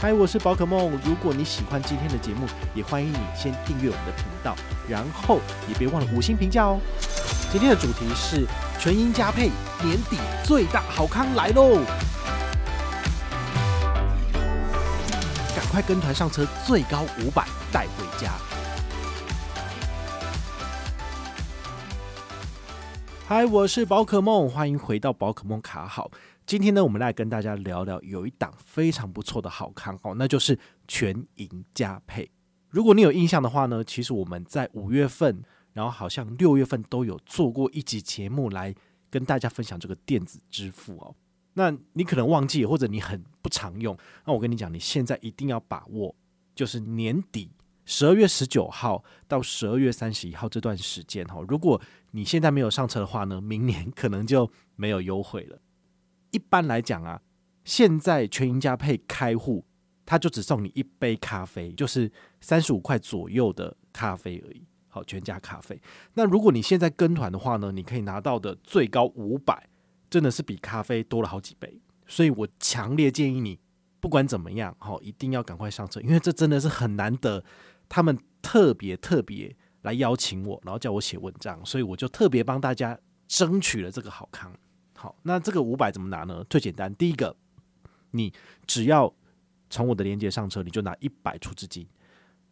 嗨，我是宝可梦。如果你喜欢今天的节目，也欢迎你先订阅我们的频道，然后也别忘了五星评价哦。今天的主题是全英加配年底最大好康来喽！赶快跟团上车，最高五百带回家。嗨，我是宝可梦，欢迎回到宝可梦卡好。今天呢，我们来跟大家聊聊有一档非常不错的好康哦，那就是全英佳配。如果你有印象的话呢，其实我们在五月份，然后好像六月份都有做过一集节目来跟大家分享这个电子支付哦。那你可能忘记，或者你很不常用，那我跟你讲，你现在一定要把握，就是年底。十二月十九号到十二月三十一号这段时间哈，如果你现在没有上车的话呢，明年可能就没有优惠了。一般来讲啊，现在全英佳配开户，他就只送你一杯咖啡，就是三十五块左右的咖啡而已。好，全家咖啡。那如果你现在跟团的话呢，你可以拿到的最高五百，真的是比咖啡多了好几倍。所以我强烈建议你，不管怎么样，好，一定要赶快上车，因为这真的是很难得。他们特别特别来邀请我，然后叫我写文章，所以我就特别帮大家争取了这个好康。好，那这个五百怎么拿呢？最简单，第一个，你只要从我的链接上车，你就拿一百出资金。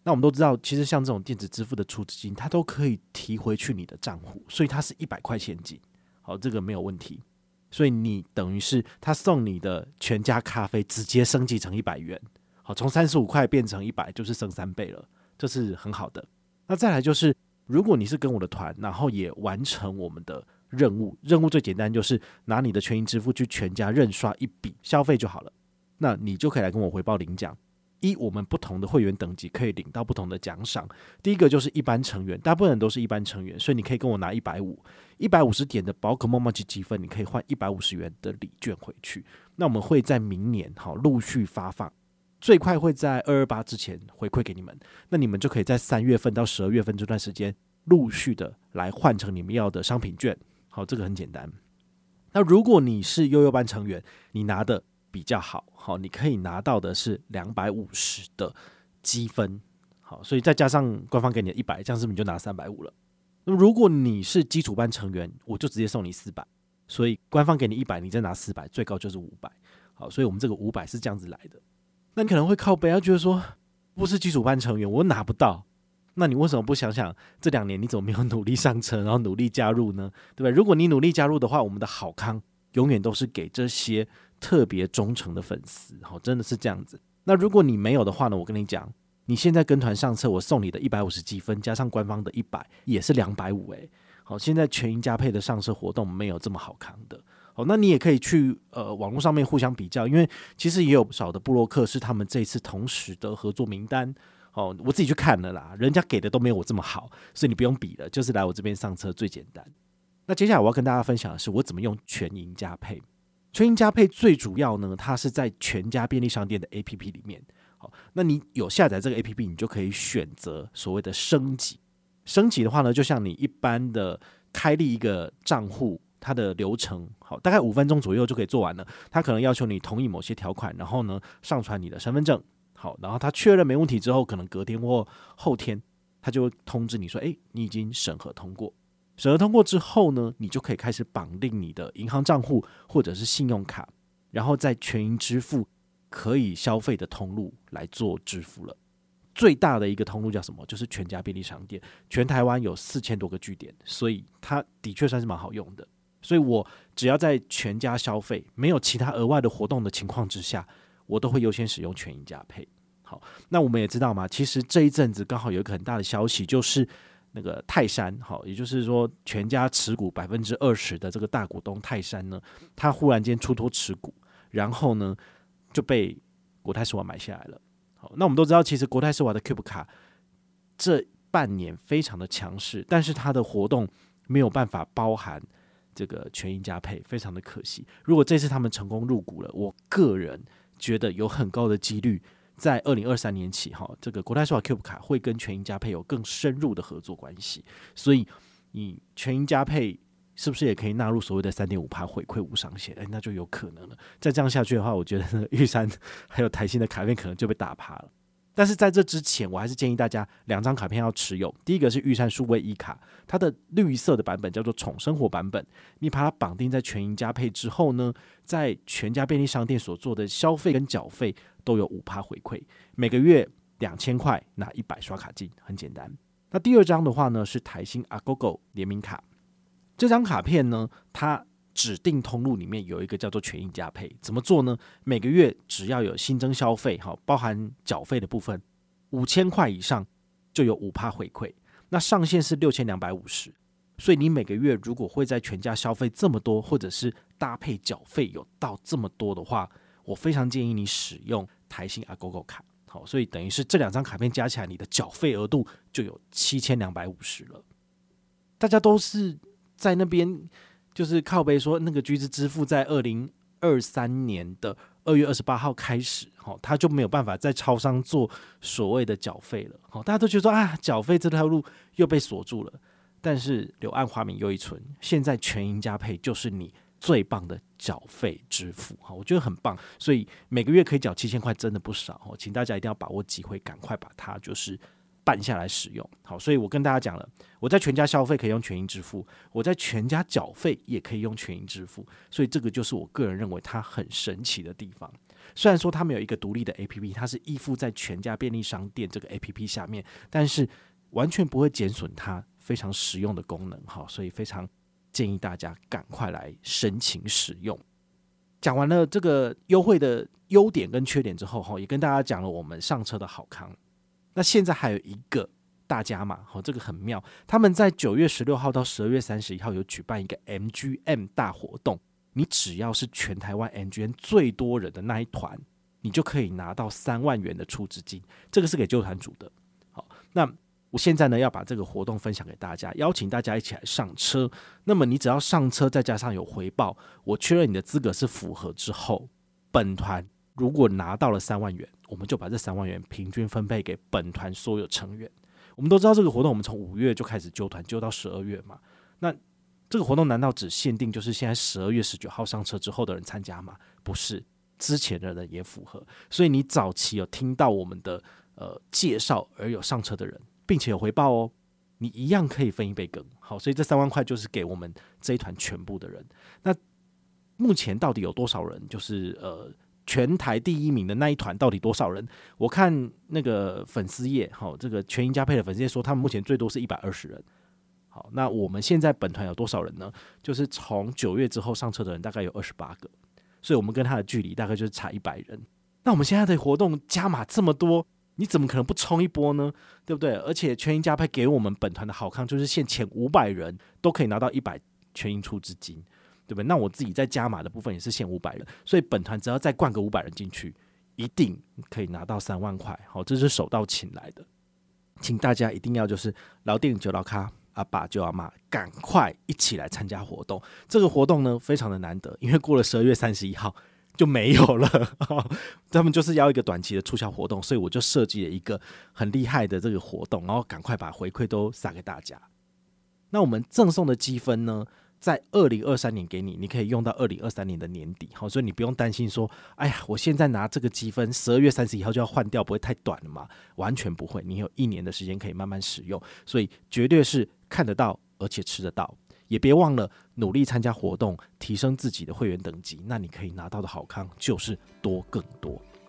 那我们都知道，其实像这种电子支付的出资金，它都可以提回去你的账户，所以它是一百块现金。好，这个没有问题。所以你等于是他送你的全家咖啡直接升级成一百元。好，从三十五块变成一百，就是升三倍了。这是很好的。那再来就是，如果你是跟我的团，然后也完成我们的任务，任务最简单就是拿你的全银支付去全家认刷一笔消费就好了。那你就可以来跟我回报领奖。一，我们不同的会员等级可以领到不同的奖赏。第一个就是一般成员，大部分人都是一般成员，所以你可以跟我拿一百五，一百五十点的宝可孟麻吉积分，你可以换一百五十元的礼券回去。那我们会在明年好陆续发放。最快会在二二八之前回馈给你们，那你们就可以在三月份到十二月份这段时间陆续的来换成你们要的商品券。好，这个很简单。那如果你是悠悠班成员，你拿的比较好，好，你可以拿到的是两百五十的积分。好，所以再加上官方给你的一百，这样是不是你就拿三百五了？那么如果你是基础班成员，我就直接送你四百。所以官方给你一百，你再拿四百，最高就是五百。好，所以我们这个五百是这样子来的。那你可能会靠背，他觉得说不是基础班成员，我拿不到。那你为什么不想想这两年你怎么没有努力上车，然后努力加入呢？对吧？如果你努力加入的话，我们的好康永远都是给这些特别忠诚的粉丝。好，真的是这样子。那如果你没有的话呢？我跟你讲，你现在跟团上车，我送你的一百五十积分加上官方的一百，也是两百五。诶，好，现在全英加配的上车活动没有这么好康的。好，那你也可以去呃网络上面互相比较，因为其实也有不少的布洛克是他们这一次同时的合作名单。哦，我自己去看了啦，人家给的都没有我这么好，所以你不用比了，就是来我这边上车最简单。那接下来我要跟大家分享的是，我怎么用全银加配。全银加配最主要呢，它是在全家便利商店的 APP 里面。好，那你有下载这个 APP，你就可以选择所谓的升级。升级的话呢，就像你一般的开立一个账户。它的流程好，大概五分钟左右就可以做完了。他可能要求你同意某些条款，然后呢，上传你的身份证，好，然后他确认没问题之后，可能隔天或后天，他就会通知你说，诶，你已经审核通过。审核通过之后呢，你就可以开始绑定你的银行账户或者是信用卡，然后在全银支付可以消费的通路来做支付了。最大的一个通路叫什么？就是全家便利商店，全台湾有四千多个据点，所以它的确算是蛮好用的。所以我只要在全家消费，没有其他额外的活动的情况之下，我都会优先使用全英加配。好，那我们也知道嘛，其实这一阵子刚好有一个很大的消息，就是那个泰山，好，也就是说全家持股百分之二十的这个大股东泰山呢，他忽然间出脱持股，然后呢就被国泰世华买下来了。好，那我们都知道，其实国泰世华的 Cube 卡这半年非常的强势，但是它的活动没有办法包含。这个全英加配非常的可惜。如果这次他们成功入股了，我个人觉得有很高的几率，在二零二三年起，哈，这个国泰世华 Cube 卡会跟全英加配有更深入的合作关系。所以，你全英加配是不是也可以纳入所谓的三点五趴回馈无上限？哎，那就有可能了。再这样下去的话，我觉得玉山还有台新的卡片可能就被打趴了。但是在这之前，我还是建议大家两张卡片要持有。第一个是玉山数位 E 卡，它的绿色的版本叫做宠生活版本。你把它绑定在全盈加配之后呢，在全家便利商店所做的消费跟缴费都有五趴回馈，每个月两千块拿一百刷卡金，很简单。那第二张的话呢，是台新 Agogo 联名卡。这张卡片呢，它指定通路里面有一个叫做全益加配，怎么做呢？每个月只要有新增消费，哈，包含缴费的部分，五千块以上就有五趴回馈。那上限是六千两百五十，所以你每个月如果会在全家消费这么多，或者是搭配缴费有到这么多的话，我非常建议你使用台新 Agogo 卡。好，所以等于是这两张卡片加起来，你的缴费额度就有七千两百五十了。大家都是。在那边就是靠背说，那个橘子支付在二零二三年的二月二十八号开始，好，他就没有办法在超商做所谓的缴费了。好，大家都觉得说啊，缴费这条路又被锁住了。但是柳暗花明又一村，现在全盈加配就是你最棒的缴费支付，哈，我觉得很棒。所以每个月可以缴七千块，真的不少哦，请大家一定要把握机会，赶快把它就是。办下来使用，好，所以我跟大家讲了，我在全家消费可以用全银支付，我在全家缴费也可以用全银支付，所以这个就是我个人认为它很神奇的地方。虽然说它没有一个独立的 APP，它是依附在全家便利商店这个 APP 下面，但是完全不会减损它非常实用的功能，好，所以非常建议大家赶快来申请使用。讲完了这个优惠的优点跟缺点之后，哈，也跟大家讲了我们上车的好康。那现在还有一个大家嘛，好，这个很妙。他们在九月十六号到十二月三十一号有举办一个 MGM 大活动，你只要是全台湾 MGM 最多人的那一团，你就可以拿到三万元的出资金。这个是给旧团组的。好，那我现在呢要把这个活动分享给大家，邀请大家一起来上车。那么你只要上车，再加上有回报，我确认你的资格是符合之后，本团如果拿到了三万元。我们就把这三万元平均分配给本团所有成员。我们都知道这个活动，我们从五月就开始揪团，揪到十二月嘛。那这个活动难道只限定就是现在十二月十九号上车之后的人参加吗？不是，之前的人也符合。所以你早期有听到我们的呃介绍而有上车的人，并且有回报哦，你一样可以分一杯羹。好，所以这三万块就是给我们这一团全部的人。那目前到底有多少人？就是呃。全台第一名的那一团到底多少人？我看那个粉丝页，好，这个全盈加配的粉丝页说，他们目前最多是一百二十人。好，那我们现在本团有多少人呢？就是从九月之后上车的人大概有二十八个，所以我们跟他的距离大概就是差一百人。那我们现在的活动加码这么多，你怎么可能不冲一波呢？对不对？而且全盈加配给我们本团的好康就是限前五百人都可以拿到一百全盈出资金。对不对？那我自己在加码的部分也是限五百人，所以本团只要再灌个五百人进去，一定可以拿到三万块。好，这是手到擒来的，请大家一定要就是老店就老咖，阿爸就阿妈，赶快一起来参加活动。这个活动呢，非常的难得，因为过了十二月三十一号就没有了。他们就是要一个短期的促销活动，所以我就设计了一个很厉害的这个活动，然后赶快把回馈都撒给大家。那我们赠送的积分呢？在二零二三年给你，你可以用到二零二三年的年底，好，所以你不用担心说，哎呀，我现在拿这个积分，十二月三十一号就要换掉，不会太短了吗？完全不会，你有一年的时间可以慢慢使用，所以绝对是看得到而且吃得到，也别忘了努力参加活动，提升自己的会员等级，那你可以拿到的好康就是多更多。